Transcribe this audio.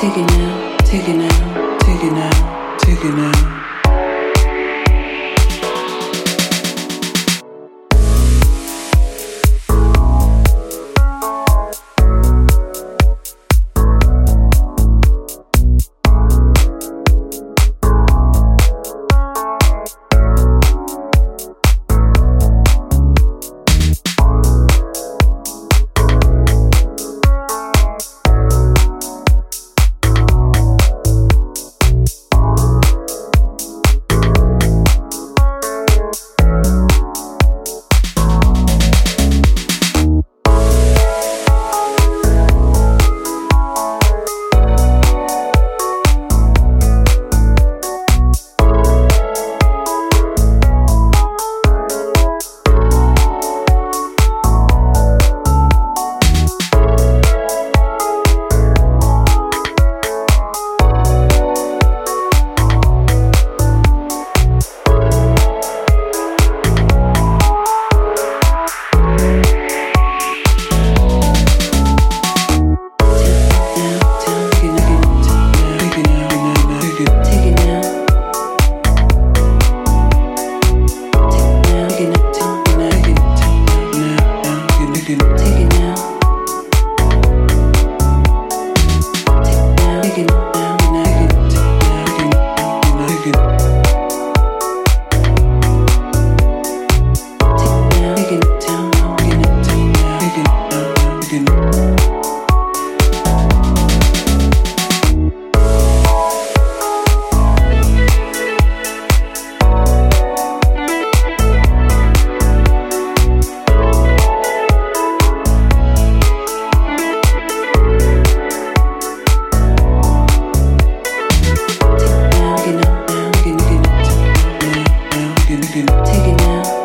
Take it now, take it now, take it now, take it now. Take it now.